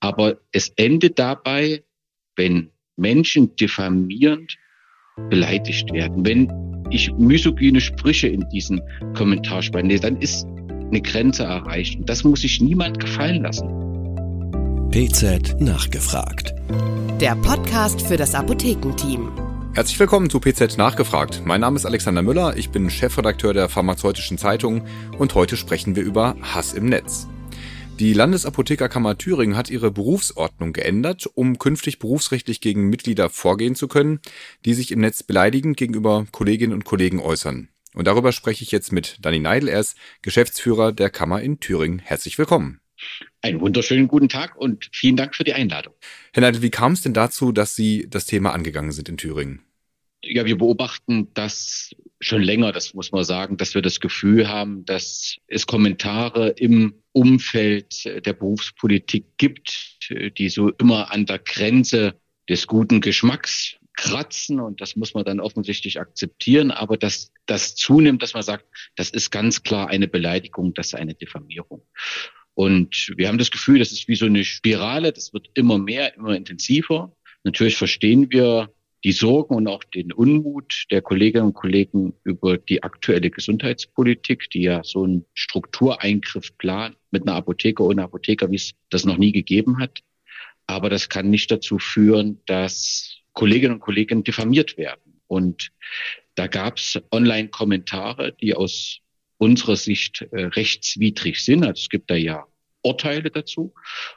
Aber es endet dabei, wenn Menschen diffamierend beleidigt werden, wenn ich misogyne Sprüche in diesen Kommentarspalten lese, dann ist eine Grenze erreicht. Und das muss sich niemand gefallen lassen. PZ nachgefragt. Der Podcast für das Apothekenteam. Herzlich willkommen zu PZ Nachgefragt. Mein Name ist Alexander Müller, ich bin Chefredakteur der Pharmazeutischen Zeitung und heute sprechen wir über Hass im Netz. Die Landesapothekerkammer Thüringen hat ihre Berufsordnung geändert, um künftig berufsrechtlich gegen Mitglieder vorgehen zu können, die sich im Netz beleidigend gegenüber Kolleginnen und Kollegen äußern. Und darüber spreche ich jetzt mit Danny Neidl, er ist Geschäftsführer der Kammer in Thüringen. Herzlich willkommen. Einen wunderschönen guten Tag und vielen Dank für die Einladung. Herr Neidl, wie kam es denn dazu, dass Sie das Thema angegangen sind in Thüringen? Ja, wir beobachten das schon länger, das muss man sagen, dass wir das Gefühl haben, dass es Kommentare im Umfeld der Berufspolitik gibt, die so immer an der Grenze des guten Geschmacks kratzen und das muss man dann offensichtlich akzeptieren, aber dass das zunimmt, dass man sagt, das ist ganz klar eine Beleidigung, das ist eine Diffamierung. Und wir haben das Gefühl, das ist wie so eine Spirale, das wird immer mehr, immer intensiver. Natürlich verstehen wir die Sorgen und auch den Unmut der Kolleginnen und Kollegen über die aktuelle Gesundheitspolitik, die ja so einen Struktureingriff plant mit einer Apotheke ohne Apotheker, wie es das noch nie gegeben hat. Aber das kann nicht dazu führen, dass Kolleginnen und Kollegen diffamiert werden. Und da gab es Online-Kommentare, die aus unserer Sicht äh, rechtswidrig sind. Also es gibt da ja Urteile dazu.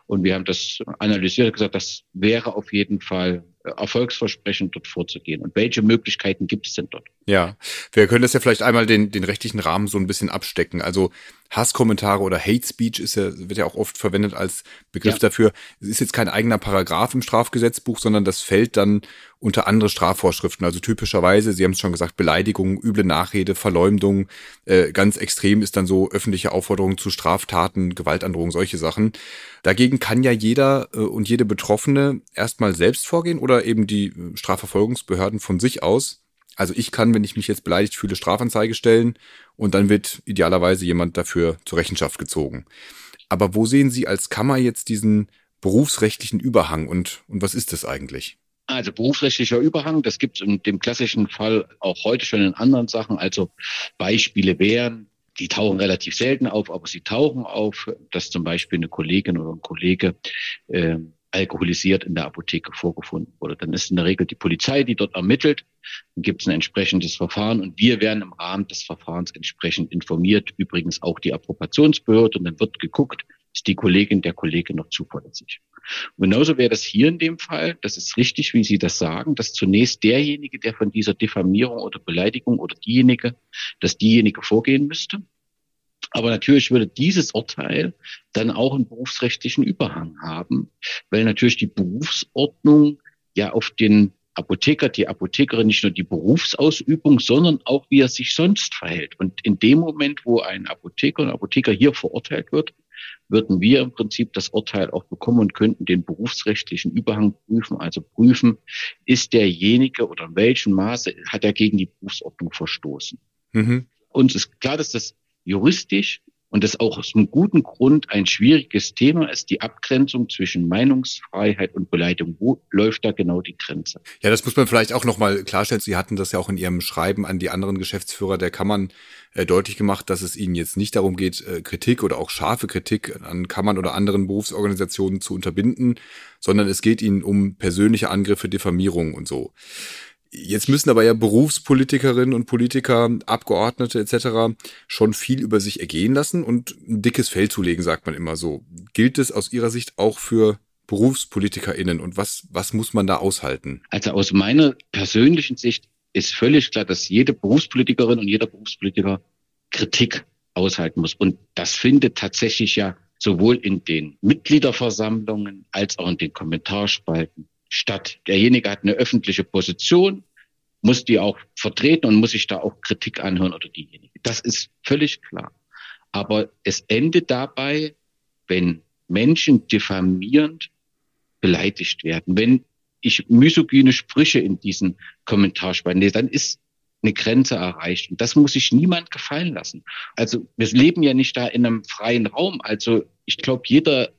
Und wir haben das analysiert und gesagt, das wäre auf jeden Fall erfolgsversprechend dort vorzugehen. Und welche Möglichkeiten gibt es denn dort? Ja, wir können das ja vielleicht einmal den, den rechtlichen Rahmen so ein bisschen abstecken. Also Hasskommentare oder Hate Speech ist ja, wird ja auch oft verwendet als Begriff ja. dafür. Es ist jetzt kein eigener Paragraph im Strafgesetzbuch, sondern das fällt dann unter andere Strafvorschriften. Also typischerweise, Sie haben es schon gesagt, Beleidigung, üble Nachrede, Verleumdung. Äh, ganz extrem ist dann so öffentliche Aufforderung zu Straftaten, Gewaltandrohung, solche Sachen. Dagegen kann ja jeder äh, und jede Betroffene erstmal selbst vorgehen oder eben die äh, Strafverfolgungsbehörden von sich aus. Also ich kann, wenn ich mich jetzt beleidigt fühle, Strafanzeige stellen und dann wird idealerweise jemand dafür zur Rechenschaft gezogen. Aber wo sehen Sie als Kammer jetzt diesen berufsrechtlichen Überhang und, und was ist das eigentlich? Also berufsrechtlicher Überhang, das gibt es in dem klassischen Fall auch heute schon in anderen Sachen. Also Beispiele wären, die tauchen relativ selten auf, aber sie tauchen auf, dass zum Beispiel eine Kollegin oder ein Kollege äh, alkoholisiert in der Apotheke vorgefunden wurde. Dann ist in der Regel die Polizei, die dort ermittelt. Dann gibt es ein entsprechendes Verfahren und wir werden im Rahmen des Verfahrens entsprechend informiert. Übrigens auch die Approbationsbehörde und dann wird geguckt, ist die Kollegin der Kollege noch zuverlässig. Genauso wäre das hier in dem Fall. Das ist richtig, wie Sie das sagen, dass zunächst derjenige, der von dieser Diffamierung oder Beleidigung oder diejenige, dass diejenige vorgehen müsste. Aber natürlich würde dieses Urteil dann auch einen berufsrechtlichen Überhang haben, weil natürlich die Berufsordnung ja auf den Apotheker, die Apothekerin nicht nur die Berufsausübung, sondern auch wie er sich sonst verhält. Und in dem Moment, wo ein Apotheker und Apotheker hier verurteilt wird, würden wir im Prinzip das Urteil auch bekommen und könnten den berufsrechtlichen Überhang prüfen, also prüfen, ist derjenige oder in welchem Maße hat er gegen die Berufsordnung verstoßen. Mhm. Uns ist klar, dass das juristisch und das auch aus einem guten Grund ein schwieriges Thema ist, die Abgrenzung zwischen Meinungsfreiheit und Beleidigung. Wo läuft da genau die Grenze? Ja, das muss man vielleicht auch nochmal klarstellen. Sie hatten das ja auch in Ihrem Schreiben an die anderen Geschäftsführer der Kammern äh, deutlich gemacht, dass es Ihnen jetzt nicht darum geht, äh, Kritik oder auch scharfe Kritik an Kammern oder anderen Berufsorganisationen zu unterbinden, sondern es geht Ihnen um persönliche Angriffe, Diffamierung und so. Jetzt müssen aber ja Berufspolitikerinnen und Politiker, Abgeordnete etc. schon viel über sich ergehen lassen und ein dickes Fell zulegen, sagt man immer so. Gilt es aus Ihrer Sicht auch für BerufspolitikerInnen und was, was muss man da aushalten? Also aus meiner persönlichen Sicht ist völlig klar, dass jede Berufspolitikerin und jeder Berufspolitiker Kritik aushalten muss. Und das findet tatsächlich ja sowohl in den Mitgliederversammlungen als auch in den Kommentarspalten statt. Derjenige hat eine öffentliche Position, muss die auch vertreten und muss sich da auch Kritik anhören oder diejenige. Das ist völlig klar. Aber es endet dabei, wenn Menschen diffamierend beleidigt werden, wenn ich misogyne Sprüche in diesen Kommentarspalten lese, dann ist eine Grenze erreicht. Und das muss sich niemand gefallen lassen. Also wir leben ja nicht da in einem freien Raum. Also ich glaube, jeder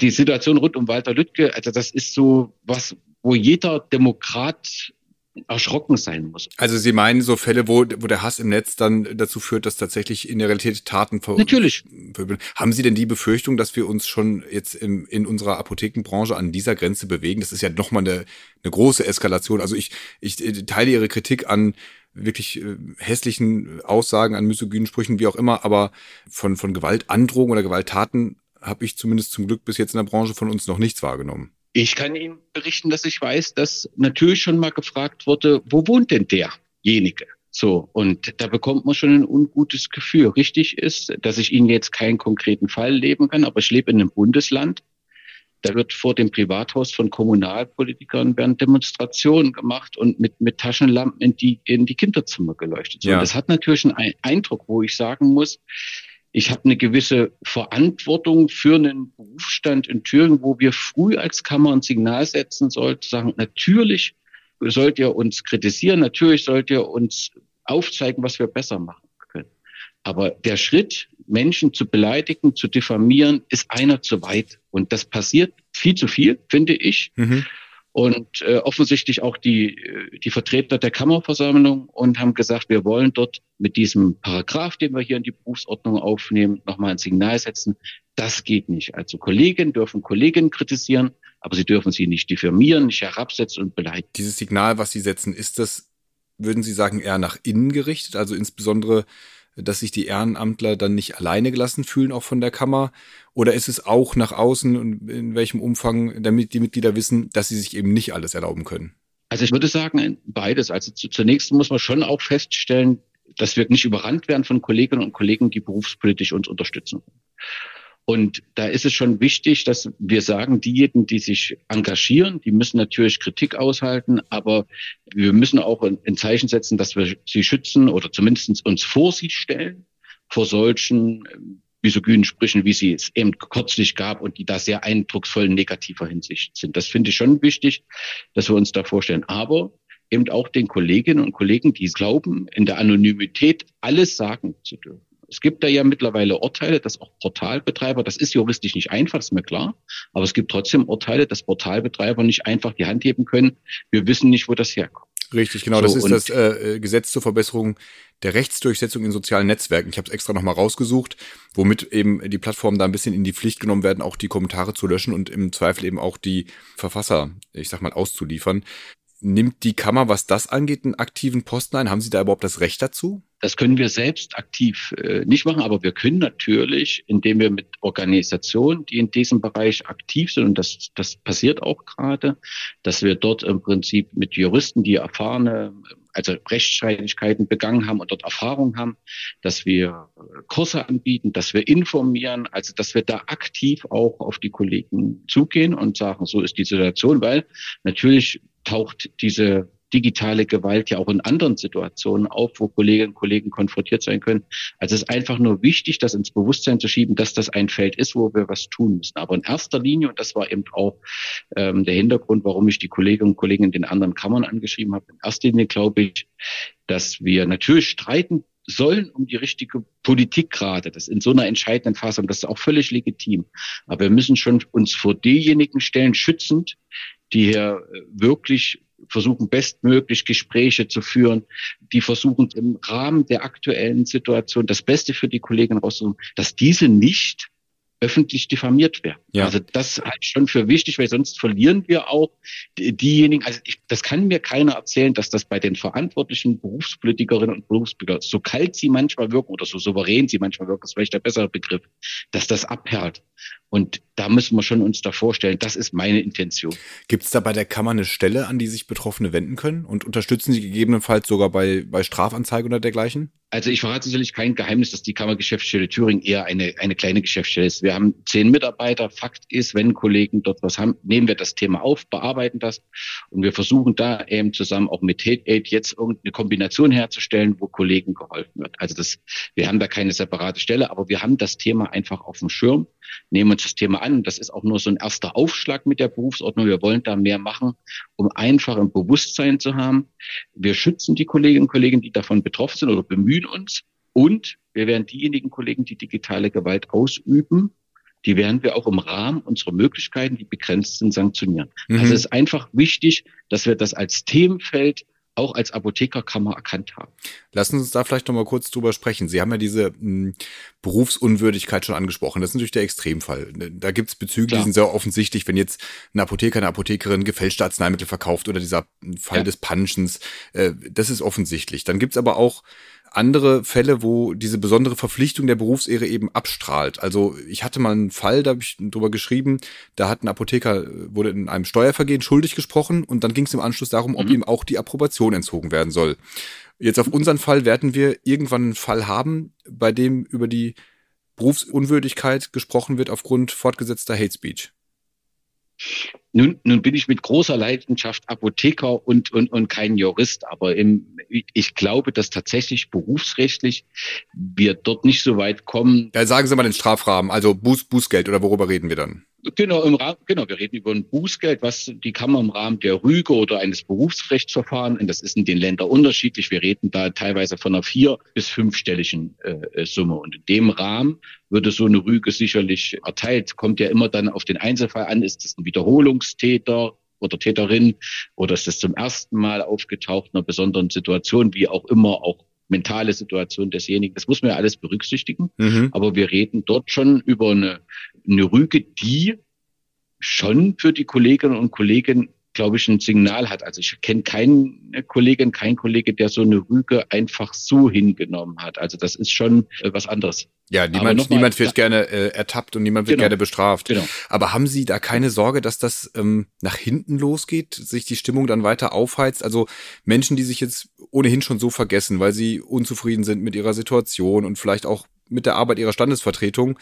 die Situation rund um Walter Lüttke, also das ist so was, wo jeder Demokrat erschrocken sein muss. Also Sie meinen so Fälle, wo, wo der Hass im Netz dann dazu führt, dass tatsächlich in der Realität Taten ver Natürlich. Haben Sie denn die Befürchtung, dass wir uns schon jetzt im, in unserer Apothekenbranche an dieser Grenze bewegen? Das ist ja nochmal eine, eine große Eskalation. Also ich, ich teile Ihre Kritik an wirklich äh, hässlichen Aussagen, an misogynen Sprüchen, wie auch immer, aber von, von Gewaltandrohung oder Gewalttaten habe ich zumindest zum Glück bis jetzt in der Branche von uns noch nichts wahrgenommen. Ich kann Ihnen berichten, dass ich weiß, dass natürlich schon mal gefragt wurde, wo wohnt denn derjenige? So, und da bekommt man schon ein ungutes Gefühl. Richtig ist, dass ich Ihnen jetzt keinen konkreten Fall leben kann, aber ich lebe in einem Bundesland. Da wird vor dem Privathaus von Kommunalpolitikern werden Demonstrationen gemacht und mit, mit Taschenlampen in die, in die Kinderzimmer geleuchtet. So, ja. Das hat natürlich einen Eindruck, wo ich sagen muss, ich habe eine gewisse Verantwortung für einen Berufsstand in Thüringen, wo wir früh als Kammer ein Signal setzen sollten, sagen, natürlich sollt ihr uns kritisieren, natürlich sollt ihr uns aufzeigen, was wir besser machen können. Aber der Schritt, Menschen zu beleidigen, zu diffamieren, ist einer zu weit. Und das passiert viel zu viel, finde ich. Mhm und äh, offensichtlich auch die, äh, die Vertreter der Kammerversammlung und haben gesagt, wir wollen dort mit diesem Paragraph, den wir hier in die Berufsordnung aufnehmen, nochmal ein Signal setzen. Das geht nicht. Also Kollegen dürfen Kolleginnen kritisieren, aber sie dürfen sie nicht diffamieren, nicht herabsetzen und beleidigen. Dieses Signal, was Sie setzen, ist das, würden Sie sagen, eher nach innen gerichtet? Also insbesondere dass sich die Ehrenamtler dann nicht alleine gelassen fühlen, auch von der Kammer? Oder ist es auch nach außen und in welchem Umfang, damit die Mitglieder wissen, dass sie sich eben nicht alles erlauben können? Also ich würde sagen, beides. Also zunächst muss man schon auch feststellen, dass wir nicht überrannt werden von Kolleginnen und Kollegen, die berufspolitisch uns unterstützen. Und da ist es schon wichtig, dass wir sagen, diejenigen, die sich engagieren, die müssen natürlich Kritik aushalten, aber wir müssen auch ein Zeichen setzen, dass wir sie schützen oder zumindest uns vor sie stellen, vor solchen ähm, misogynen Sprüchen, wie sie es eben kürzlich gab und die da sehr eindrucksvoll in negativer Hinsicht sind. Das finde ich schon wichtig, dass wir uns da vorstellen. Aber eben auch den Kolleginnen und Kollegen, die glauben, in der Anonymität alles sagen zu dürfen. Es gibt da ja mittlerweile Urteile, dass auch Portalbetreiber, das ist juristisch nicht einfach, ist mir klar, aber es gibt trotzdem Urteile, dass Portalbetreiber nicht einfach die Hand heben können. Wir wissen nicht, wo das herkommt. Richtig, genau. So, das ist das äh, Gesetz zur Verbesserung der Rechtsdurchsetzung in sozialen Netzwerken. Ich habe es extra nochmal rausgesucht, womit eben die Plattformen da ein bisschen in die Pflicht genommen werden, auch die Kommentare zu löschen und im Zweifel eben auch die Verfasser, ich sag mal, auszuliefern. Nimmt die Kammer, was das angeht, einen aktiven Posten ein? Haben Sie da überhaupt das Recht dazu? Das können wir selbst aktiv äh, nicht machen, aber wir können natürlich, indem wir mit Organisationen, die in diesem Bereich aktiv sind, und das, das passiert auch gerade, dass wir dort im Prinzip mit Juristen, die erfahrene, also Rechtsstreitigkeiten begangen haben und dort Erfahrung haben, dass wir Kurse anbieten, dass wir informieren, also dass wir da aktiv auch auf die Kollegen zugehen und sagen, so ist die Situation, weil natürlich taucht diese digitale Gewalt ja auch in anderen Situationen auf, wo Kolleginnen und Kollegen konfrontiert sein können. Also es ist einfach nur wichtig, das ins Bewusstsein zu schieben, dass das ein Feld ist, wo wir was tun müssen. Aber in erster Linie, und das war eben auch ähm, der Hintergrund, warum ich die Kolleginnen und Kollegen in den anderen Kammern angeschrieben habe, in erster Linie glaube ich, dass wir natürlich streiten sollen um die richtige Politik gerade. Das in so einer entscheidenden Phase und das ist auch völlig legitim. Aber wir müssen schon uns vor diejenigen stellen, schützend, die hier äh, wirklich versuchen bestmöglich Gespräche zu führen, die versuchen im Rahmen der aktuellen Situation das Beste für die Kollegen rauszuholen, dass diese nicht öffentlich diffamiert werden. Ja. Also das halte ich schon für wichtig, weil sonst verlieren wir auch diejenigen, also ich, das kann mir keiner erzählen, dass das bei den verantwortlichen Berufspolitikerinnen und Berufspolitikern, so kalt sie manchmal wirken oder so souverän sie manchmal wirken, ist vielleicht der bessere Begriff, dass das abperlt. Und da müssen wir schon uns da vorstellen, das ist meine Intention. Gibt es da bei der Kammer eine Stelle, an die sich Betroffene wenden können? Und unterstützen Sie gegebenenfalls sogar bei, bei Strafanzeigen oder dergleichen? Also ich verrate sicherlich kein Geheimnis, dass die Kammergeschäftsstelle Thüringen eher eine, eine kleine Geschäftsstelle ist. Wir haben zehn Mitarbeiter. Fakt ist, wenn Kollegen dort was haben, nehmen wir das Thema auf, bearbeiten das und wir versuchen da eben zusammen auch mit Hate Aid jetzt irgendeine Kombination herzustellen, wo Kollegen geholfen wird. Also das, wir haben da keine separate Stelle, aber wir haben das Thema einfach auf dem Schirm nehmen uns das Thema an. Das ist auch nur so ein erster Aufschlag mit der Berufsordnung. Wir wollen da mehr machen, um einfach ein Bewusstsein zu haben. Wir schützen die Kolleginnen und Kollegen, die davon betroffen sind oder bemühen uns. Und wir werden diejenigen Kollegen, die digitale Gewalt ausüben, die werden wir auch im Rahmen unserer Möglichkeiten, die begrenzt sind, sanktionieren. Mhm. Also es ist einfach wichtig, dass wir das als Themenfeld auch als Apothekerkammer erkannt haben. Lassen Sie uns da vielleicht noch mal kurz drüber sprechen. Sie haben ja diese mh, hm, Berufsunwürdigkeit schon angesprochen. Das ist natürlich der Extremfall. Da gibt es Bezüge, Klar. die sind sehr offensichtlich, wenn jetzt ein Apotheker, eine Apothekerin gefälschte Arzneimittel verkauft oder dieser Fall ja. des Punchens. Äh, das ist offensichtlich. Dann gibt es aber auch andere Fälle, wo diese besondere Verpflichtung der Berufsehre eben abstrahlt. Also ich hatte mal einen Fall, da habe ich drüber geschrieben, da hat ein Apotheker, wurde in einem Steuervergehen schuldig gesprochen und dann ging es im Anschluss darum, ob mhm. ihm auch die Approbation entzogen werden soll. Jetzt auf unseren Fall werden wir irgendwann einen Fall haben, bei dem über die Berufsunwürdigkeit gesprochen wird aufgrund fortgesetzter Hate Speech. Nun, nun bin ich mit großer Leidenschaft Apotheker und, und, und kein Jurist, aber im, ich glaube, dass tatsächlich berufsrechtlich wir dort nicht so weit kommen. Ja, sagen Sie mal den Strafrahmen, also Buß, Bußgeld oder worüber reden wir dann? Genau, im Rahmen, genau, wir reden über ein Bußgeld, was die Kammer im Rahmen der Rüge oder eines Berufsrechtsverfahrens, und das ist in den Ländern unterschiedlich, wir reden da teilweise von einer vier- bis fünfstelligen äh, Summe. Und in dem Rahmen würde so eine Rüge sicherlich erteilt. Kommt ja immer dann auf den Einzelfall an, ist das ein Wiederholungstäter oder Täterin oder ist das zum ersten Mal aufgetaucht in einer besonderen Situation, wie auch immer, auch mentale Situation desjenigen. Das muss man ja alles berücksichtigen. Mhm. Aber wir reden dort schon über eine, eine Rüge, die schon für die Kolleginnen und Kollegen glaube ich, ein Signal hat. Also ich kenne keine Kollegin, kein Kollege, der so eine Rüge einfach so hingenommen hat. Also das ist schon äh, was anderes. Ja, niemand, niemand wird gerne äh, ertappt und niemand wird genau. gerne bestraft. Genau. Aber haben Sie da keine Sorge, dass das ähm, nach hinten losgeht, sich die Stimmung dann weiter aufheizt? Also Menschen, die sich jetzt ohnehin schon so vergessen, weil sie unzufrieden sind mit ihrer Situation und vielleicht auch mit der Arbeit ihrer Standesvertretung,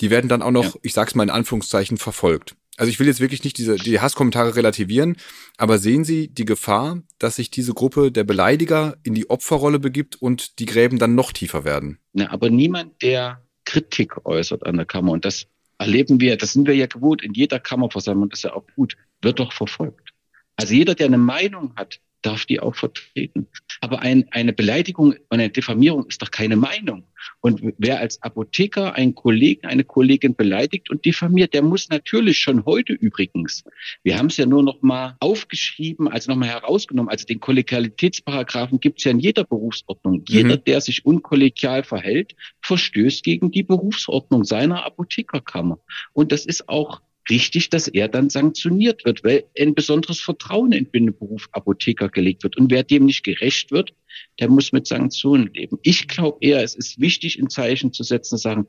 die werden dann auch noch, ja. ich sag's mal in Anführungszeichen, verfolgt. Also ich will jetzt wirklich nicht diese die Hasskommentare relativieren, aber sehen Sie die Gefahr, dass sich diese Gruppe der Beleidiger in die Opferrolle begibt und die Gräben dann noch tiefer werden? Ja, aber niemand, der Kritik äußert an der Kammer und das erleben wir, das sind wir ja gewohnt in jeder Kammerversammlung, das ist ja auch gut, wird doch verfolgt. Also jeder, der eine Meinung hat, darf die auch vertreten. Aber ein, eine Beleidigung und eine Diffamierung ist doch keine Meinung. Und wer als Apotheker einen Kollegen, eine Kollegin beleidigt und diffamiert, der muss natürlich schon heute übrigens, wir haben es ja nur noch mal aufgeschrieben, also noch mal herausgenommen, also den Kollegialitätsparagraphen gibt es ja in jeder Berufsordnung. Jeder, mhm. der sich unkollegial verhält, verstößt gegen die Berufsordnung seiner Apothekerkammer. Und das ist auch richtig, dass er dann sanktioniert wird, weil ein besonderes Vertrauen in den Beruf Apotheker gelegt wird. Und wer dem nicht gerecht wird, der muss mit Sanktionen leben. Ich glaube eher, es ist wichtig, ein Zeichen zu setzen, zu sagen,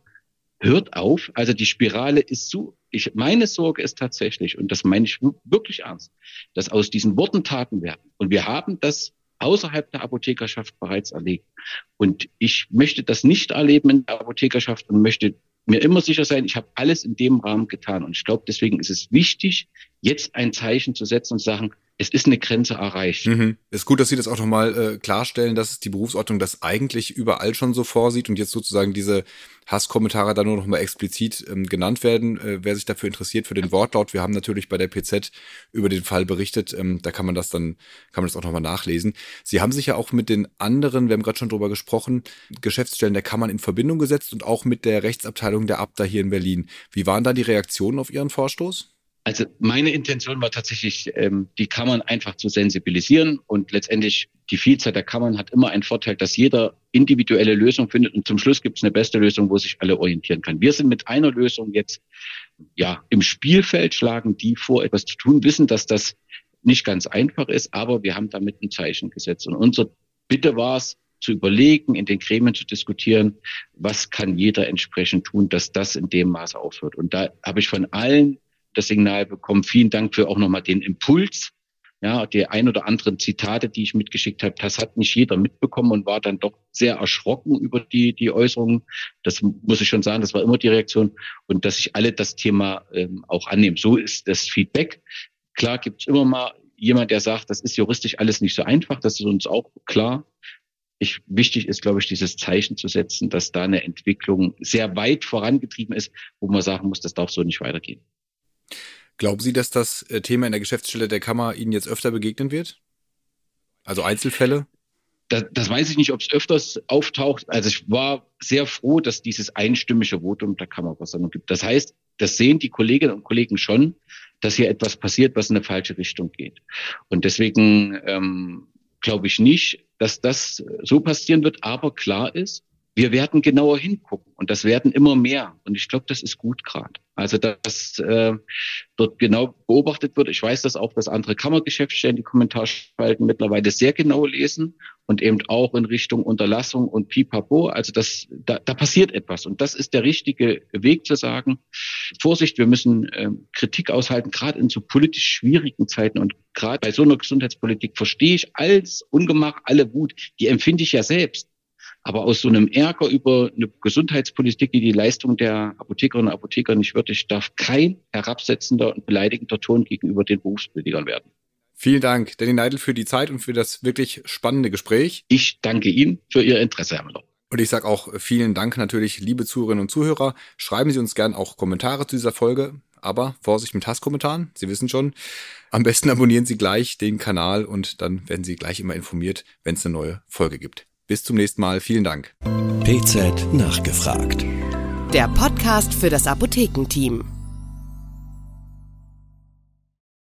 hört auf. Also die Spirale ist so, ich, meine Sorge ist tatsächlich, und das meine ich wirklich ernst, dass aus diesen Worten Taten werden. Und wir haben das außerhalb der Apothekerschaft bereits erlebt. Und ich möchte das nicht erleben in der Apothekerschaft und möchte mir immer sicher sein, ich habe alles in dem Rahmen getan. Und ich glaube, deswegen ist es wichtig, jetzt ein Zeichen zu setzen und zu sagen, es ist eine Grenze erreicht. Mhm. Ist gut, dass Sie das auch nochmal äh, klarstellen, dass die Berufsordnung das eigentlich überall schon so vorsieht und jetzt sozusagen diese Hasskommentare da nur nochmal explizit ähm, genannt werden. Äh, wer sich dafür interessiert, für den Wortlaut, wir haben natürlich bei der PZ über den Fall berichtet, ähm, da kann man das dann, kann man das auch nochmal nachlesen. Sie haben sich ja auch mit den anderen, wir haben gerade schon drüber gesprochen, Geschäftsstellen der Kammern in Verbindung gesetzt und auch mit der Rechtsabteilung der Abda hier in Berlin. Wie waren da die Reaktionen auf Ihren Vorstoß? Also meine Intention war tatsächlich, ähm, die Kammern einfach zu sensibilisieren und letztendlich die Vielzahl der Kammern hat immer einen Vorteil, dass jeder individuelle Lösung findet und zum Schluss gibt es eine beste Lösung, wo sich alle orientieren können. Wir sind mit einer Lösung jetzt ja im Spielfeld, schlagen die vor, etwas zu tun, wissen, dass das nicht ganz einfach ist, aber wir haben damit ein Zeichen gesetzt. Und unsere Bitte war es, zu überlegen, in den Gremien zu diskutieren, was kann jeder entsprechend tun, dass das in dem Maße aufhört. Und da habe ich von allen das Signal bekommen. Vielen Dank für auch nochmal den Impuls. Ja, die ein oder anderen Zitate, die ich mitgeschickt habe, das hat nicht jeder mitbekommen und war dann doch sehr erschrocken über die, die Äußerungen. Das muss ich schon sagen, das war immer die Reaktion und dass sich alle das Thema ähm, auch annehmen. So ist das Feedback. Klar gibt es immer mal jemand, der sagt, das ist juristisch alles nicht so einfach, das ist uns auch klar. Ich, wichtig ist, glaube ich, dieses Zeichen zu setzen, dass da eine Entwicklung sehr weit vorangetrieben ist, wo man sagen muss, das darf so nicht weitergehen. Glauben Sie, dass das äh, Thema in der Geschäftsstelle der Kammer Ihnen jetzt öfter begegnen wird? Also Einzelfälle? Das, das weiß ich nicht, ob es öfters auftaucht. Also ich war sehr froh, dass dieses einstimmige Votum der Kammerversammlung gibt. Das heißt, das sehen die Kolleginnen und Kollegen schon, dass hier etwas passiert, was in eine falsche Richtung geht. Und deswegen ähm, glaube ich nicht, dass das so passieren wird. Aber klar ist, wir werden genauer hingucken und das werden immer mehr. Und ich glaube, das ist gut gerade. Also dass äh, dort genau beobachtet wird. Ich weiß, dass auch das andere Kammergeschäftsstellen die Kommentarspalten mittlerweile sehr genau lesen und eben auch in Richtung Unterlassung und Pipapo. Also das, da, da passiert etwas und das ist der richtige Weg zu sagen, Vorsicht, wir müssen äh, Kritik aushalten, gerade in so politisch schwierigen Zeiten und gerade bei so einer Gesundheitspolitik verstehe ich als Ungemach, alle Wut, die empfinde ich ja selbst. Aber aus so einem Ärger über eine Gesundheitspolitik, die die Leistung der Apothekerinnen und Apotheker nicht würdigt, darf kein herabsetzender und beleidigender Ton gegenüber den Berufsbildern werden. Vielen Dank, Danny Neidl, für die Zeit und für das wirklich spannende Gespräch. Ich danke Ihnen für Ihr Interesse, Herr Müller. Und ich sage auch vielen Dank natürlich, liebe Zuhörerinnen und Zuhörer. Schreiben Sie uns gern auch Kommentare zu dieser Folge. Aber Vorsicht mit Hasskommentaren, Sie wissen schon. Am besten abonnieren Sie gleich den Kanal und dann werden Sie gleich immer informiert, wenn es eine neue Folge gibt. Bis zum nächsten Mal. Vielen Dank. PZ nachgefragt. Der Podcast für das Apothekenteam.